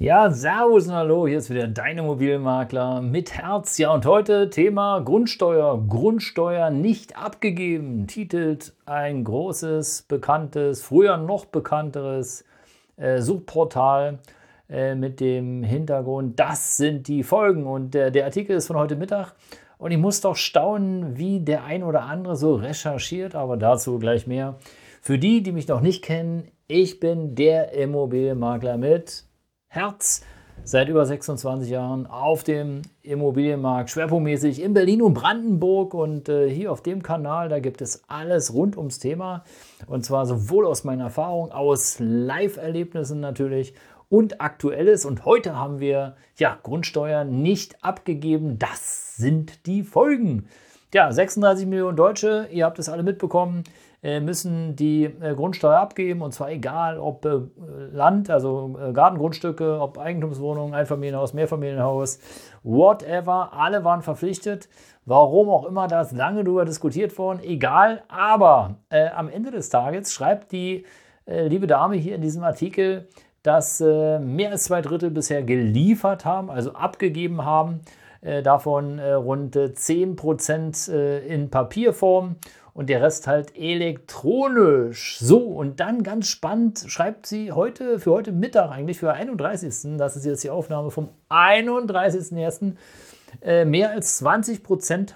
Ja, Servus und Hallo, hier ist wieder dein Immobilienmakler mit Herz. Ja, und heute Thema Grundsteuer. Grundsteuer nicht abgegeben, titelt ein großes, bekanntes, früher noch bekannteres äh, Suchportal äh, mit dem Hintergrund, das sind die Folgen. Und äh, der Artikel ist von heute Mittag. Und ich muss doch staunen, wie der ein oder andere so recherchiert, aber dazu gleich mehr. Für die, die mich noch nicht kennen, ich bin der Immobilienmakler mit Herz seit über 26 Jahren auf dem Immobilienmarkt, schwerpunktmäßig in Berlin und Brandenburg. Und äh, hier auf dem Kanal, da gibt es alles rund ums Thema. Und zwar sowohl aus meiner Erfahrung, aus Live-Erlebnissen natürlich und aktuelles. Und heute haben wir ja Grundsteuer nicht abgegeben. Das sind die Folgen. Ja, 36 Millionen Deutsche, ihr habt es alle mitbekommen, müssen die äh, Grundsteuer abgeben und zwar egal, ob äh, Land, also Gartengrundstücke, ob Eigentumswohnungen, Einfamilienhaus, Mehrfamilienhaus, whatever, alle waren verpflichtet. Warum auch immer, da ist lange darüber diskutiert worden, egal. Aber äh, am Ende des Tages schreibt die äh, liebe Dame hier in diesem Artikel, dass äh, mehr als zwei Drittel bisher geliefert haben, also abgegeben haben äh, davon äh, rund 10% äh, in Papierform und der Rest halt elektronisch. So, und dann ganz spannend schreibt sie heute, für heute Mittag eigentlich, für 31. Das ist jetzt die Aufnahme vom 31.01. mehr als 20%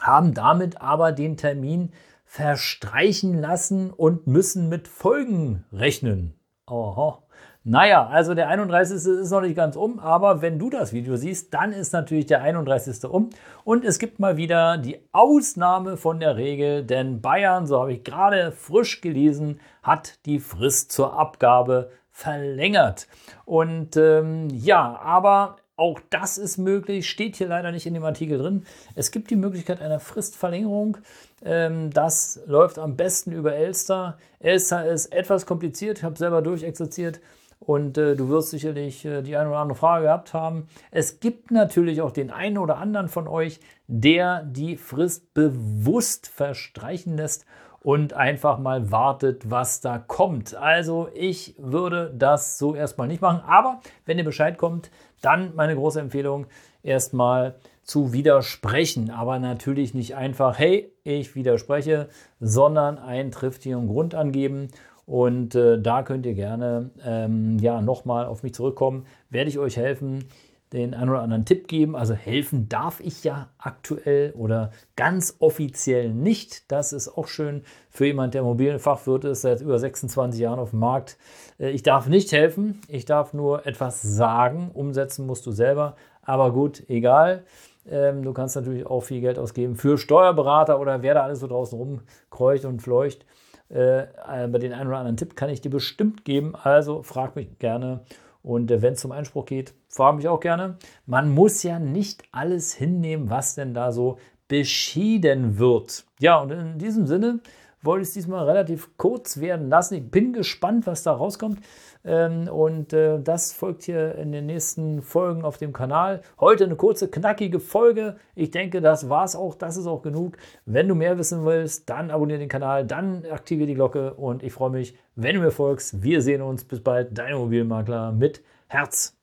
haben damit aber den Termin verstreichen lassen und müssen mit Folgen rechnen. Aha. Naja, also der 31. ist noch nicht ganz um, aber wenn du das Video siehst, dann ist natürlich der 31. um. Und es gibt mal wieder die Ausnahme von der Regel, denn Bayern, so habe ich gerade frisch gelesen, hat die Frist zur Abgabe verlängert. Und ähm, ja, aber auch das ist möglich, steht hier leider nicht in dem Artikel drin. Es gibt die Möglichkeit einer Fristverlängerung. Ähm, das läuft am besten über Elster. Elster ist etwas kompliziert, ich habe selber durchexerziert und äh, du wirst sicherlich äh, die eine oder andere Frage gehabt haben. Es gibt natürlich auch den einen oder anderen von euch, der die Frist bewusst verstreichen lässt und einfach mal wartet, was da kommt. Also ich würde das so erstmal nicht machen. Aber wenn ihr Bescheid kommt, dann meine große Empfehlung, erstmal zu widersprechen. Aber natürlich nicht einfach, hey, ich widerspreche, sondern einen triftigen Grund angeben und äh, da könnt ihr gerne ähm, ja, nochmal auf mich zurückkommen. Werde ich euch helfen, den einen oder anderen Tipp geben. Also helfen darf ich ja aktuell oder ganz offiziell nicht. Das ist auch schön für jemand, der Immobilienfachwirt ist, seit über 26 Jahren auf dem Markt. Äh, ich darf nicht helfen. Ich darf nur etwas sagen. Umsetzen musst du selber. Aber gut, egal. Ähm, du kannst natürlich auch viel Geld ausgeben für Steuerberater oder wer da alles so draußen rumkreucht und fleucht. Äh, äh, bei den einen oder anderen Tipp kann ich dir bestimmt geben. Also frag mich gerne. Und äh, wenn es zum Einspruch geht, frag mich auch gerne. Man muss ja nicht alles hinnehmen, was denn da so beschieden wird. Ja, und in diesem Sinne wollte es diesmal relativ kurz werden lassen. Ich bin gespannt, was da rauskommt. Ähm, und äh, das folgt hier in den nächsten Folgen auf dem Kanal. Heute eine kurze, knackige Folge. Ich denke, das war's auch. Das ist auch genug. Wenn du mehr wissen willst, dann abonniere den Kanal, dann aktiviere die Glocke und ich freue mich, wenn du mir folgst. Wir sehen uns. Bis bald. Dein Immobilienmakler mit Herz.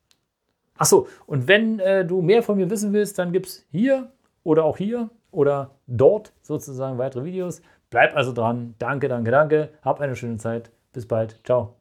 Achso, und wenn äh, du mehr von mir wissen willst, dann gibt es hier oder auch hier oder dort sozusagen weitere Videos. Bleib also dran. Danke, danke, danke. Hab eine schöne Zeit. Bis bald. Ciao.